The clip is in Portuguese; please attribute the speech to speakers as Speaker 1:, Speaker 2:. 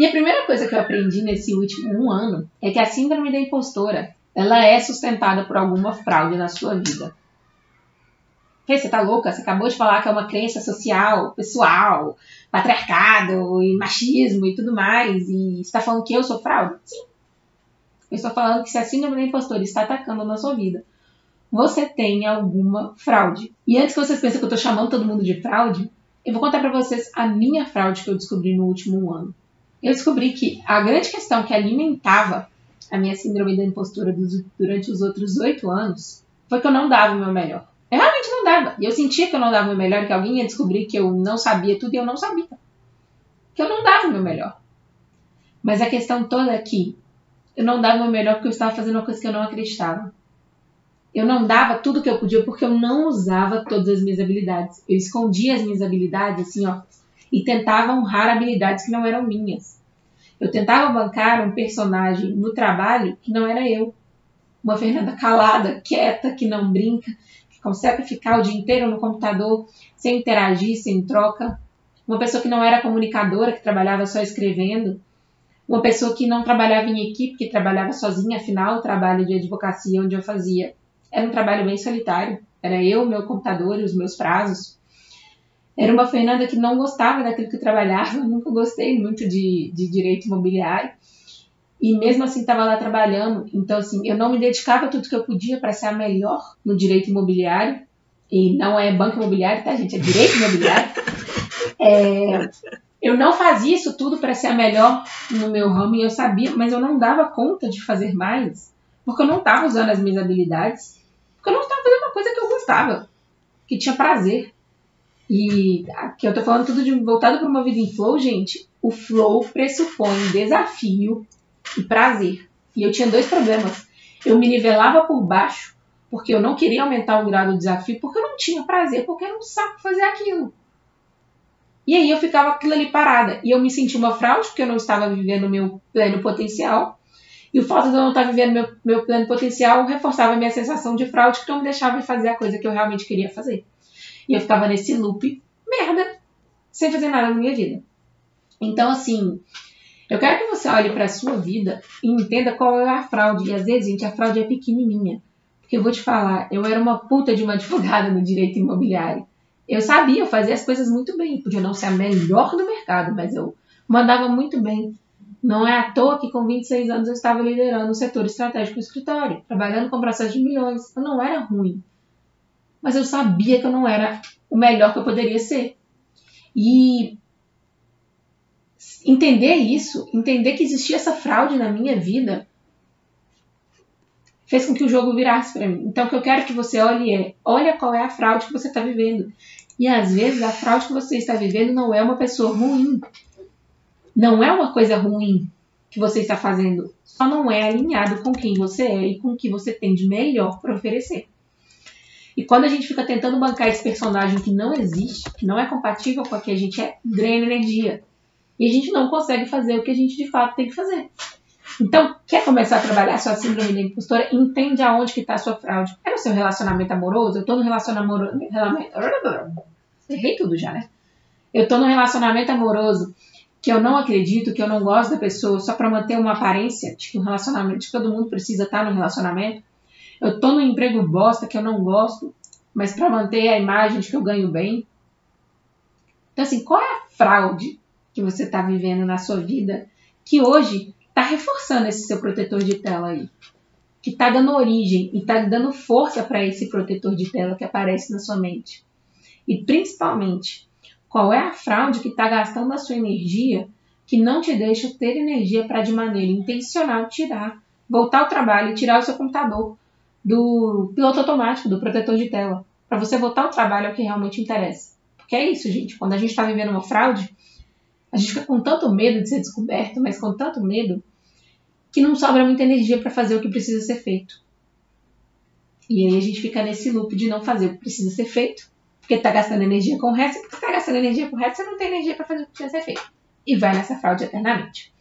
Speaker 1: E a primeira coisa que eu aprendi nesse último um ano é que a síndrome da impostora, ela é sustentada por alguma fraude na sua vida. Você tá louca? Você acabou de falar que é uma crença social, pessoal, patriarcado e machismo e tudo mais, e está falando que eu sou fraude? Sim. Eu estou falando que se a síndrome da impostora está atacando na sua vida, você tem alguma fraude. E antes que vocês pensem que eu estou chamando todo mundo de fraude, eu vou contar para vocês a minha fraude que eu descobri no último ano. Eu descobri que a grande questão que alimentava a minha síndrome da impostura durante os outros oito anos foi que eu não dava o meu melhor. Eu realmente não dava. E eu sentia que eu não dava o meu melhor, que alguém ia descobrir que eu não sabia tudo e eu não sabia. Que eu não dava o meu melhor. Mas a questão toda é que eu não dava o meu melhor porque eu estava fazendo uma coisa que eu não acreditava. Eu não dava tudo que eu podia porque eu não usava todas as minhas habilidades. Eu escondia as minhas habilidades, assim, ó, e tentava honrar habilidades que não eram minhas. Eu tentava bancar um personagem no trabalho que não era eu. Uma Fernanda calada, quieta, que não brinca, consegue ficar o dia inteiro no computador sem interagir, sem troca. Uma pessoa que não era comunicadora, que trabalhava só escrevendo. Uma pessoa que não trabalhava em equipe, que trabalhava sozinha. Afinal, o trabalho de advocacia onde eu fazia era um trabalho bem solitário. Era eu, meu computador e os meus prazos. Era uma Fernanda que não gostava daquilo que trabalhava. Eu nunca gostei muito de, de direito imobiliário. E mesmo assim estava lá trabalhando. Então, assim, eu não me dedicava tudo que eu podia para ser a melhor no direito imobiliário. E não é banco imobiliário, tá, gente? É direito imobiliário. É, eu não fazia isso tudo para ser a melhor no meu ramo e eu sabia, mas eu não dava conta de fazer mais, porque eu não estava usando as minhas habilidades, porque eu não estava fazendo uma coisa que eu gostava, que tinha prazer. E aqui eu tô falando tudo de voltado para uma vida em flow, gente. O flow pressupõe desafio, e prazer. E eu tinha dois problemas. Eu me nivelava por baixo, porque eu não queria aumentar o grau do desafio, porque eu não tinha prazer, porque era um saco fazer aquilo. E aí eu ficava aquilo ali parada. E eu me sentia uma fraude, porque eu não estava vivendo o meu pleno potencial. E o fato de eu não estar vivendo meu, meu pleno potencial reforçava a minha sensação de fraude, que não me deixava fazer a coisa que eu realmente queria fazer. E eu ficava nesse loop, merda, sem fazer nada na minha vida. Então, assim, eu quero que você olhe para a sua vida e entenda qual é a fraude. E às vezes, gente, a fraude é pequenininha. Porque eu vou te falar, eu era uma puta de uma advogada no direito imobiliário. Eu sabia, eu fazia as coisas muito bem. Podia não ser a melhor do mercado, mas eu mandava muito bem. Não é à toa que com 26 anos eu estava liderando o setor estratégico do escritório, trabalhando com processo de milhões. Eu não era ruim. Mas eu sabia que eu não era o melhor que eu poderia ser. E entender isso, entender que existia essa fraude na minha vida, fez com que o jogo virasse para mim. Então, o que eu quero que você olhe é: olha qual é a fraude que você está vivendo. E às vezes a fraude que você está vivendo não é uma pessoa ruim. Não é uma coisa ruim que você está fazendo. Só não é alinhado com quem você é e com o que você tem de melhor para oferecer. E quando a gente fica tentando bancar esse personagem que não existe, que não é compatível com a que a gente é, drena energia. E a gente não consegue fazer o que a gente de fato tem que fazer. Então, quer começar a trabalhar sua síndrome da impostora? Entende aonde que está a sua fraude. É no seu relacionamento amoroso? Eu estou no relacionamento... Errei tudo já, né? Eu estou no relacionamento amoroso que eu não acredito, que eu não gosto da pessoa só para manter uma aparência de que um relacionamento, de que todo mundo precisa estar tá no relacionamento. Eu estou no emprego bosta que eu não gosto, mas para manter a imagem de que eu ganho bem. Então, assim, qual é a fraude que você está vivendo na sua vida, que hoje está reforçando esse seu protetor de tela aí. Que está dando origem e está dando força para esse protetor de tela que aparece na sua mente. E principalmente, qual é a fraude que está gastando a sua energia que não te deixa ter energia para, de maneira intencional, tirar, voltar ao trabalho e tirar o seu computador do piloto automático, do protetor de tela. Para você voltar ao trabalho é o que realmente interessa. Porque é isso, gente. Quando a gente está vivendo uma fraude, a gente fica com tanto medo de ser descoberto, mas com tanto medo que não sobra muita energia para fazer o que precisa ser feito. E aí a gente fica nesse loop de não fazer o que precisa ser feito, porque está gastando energia com o resto, e porque está gastando energia com o resto, você não tem energia para fazer o que precisa ser feito. E vai nessa fraude eternamente.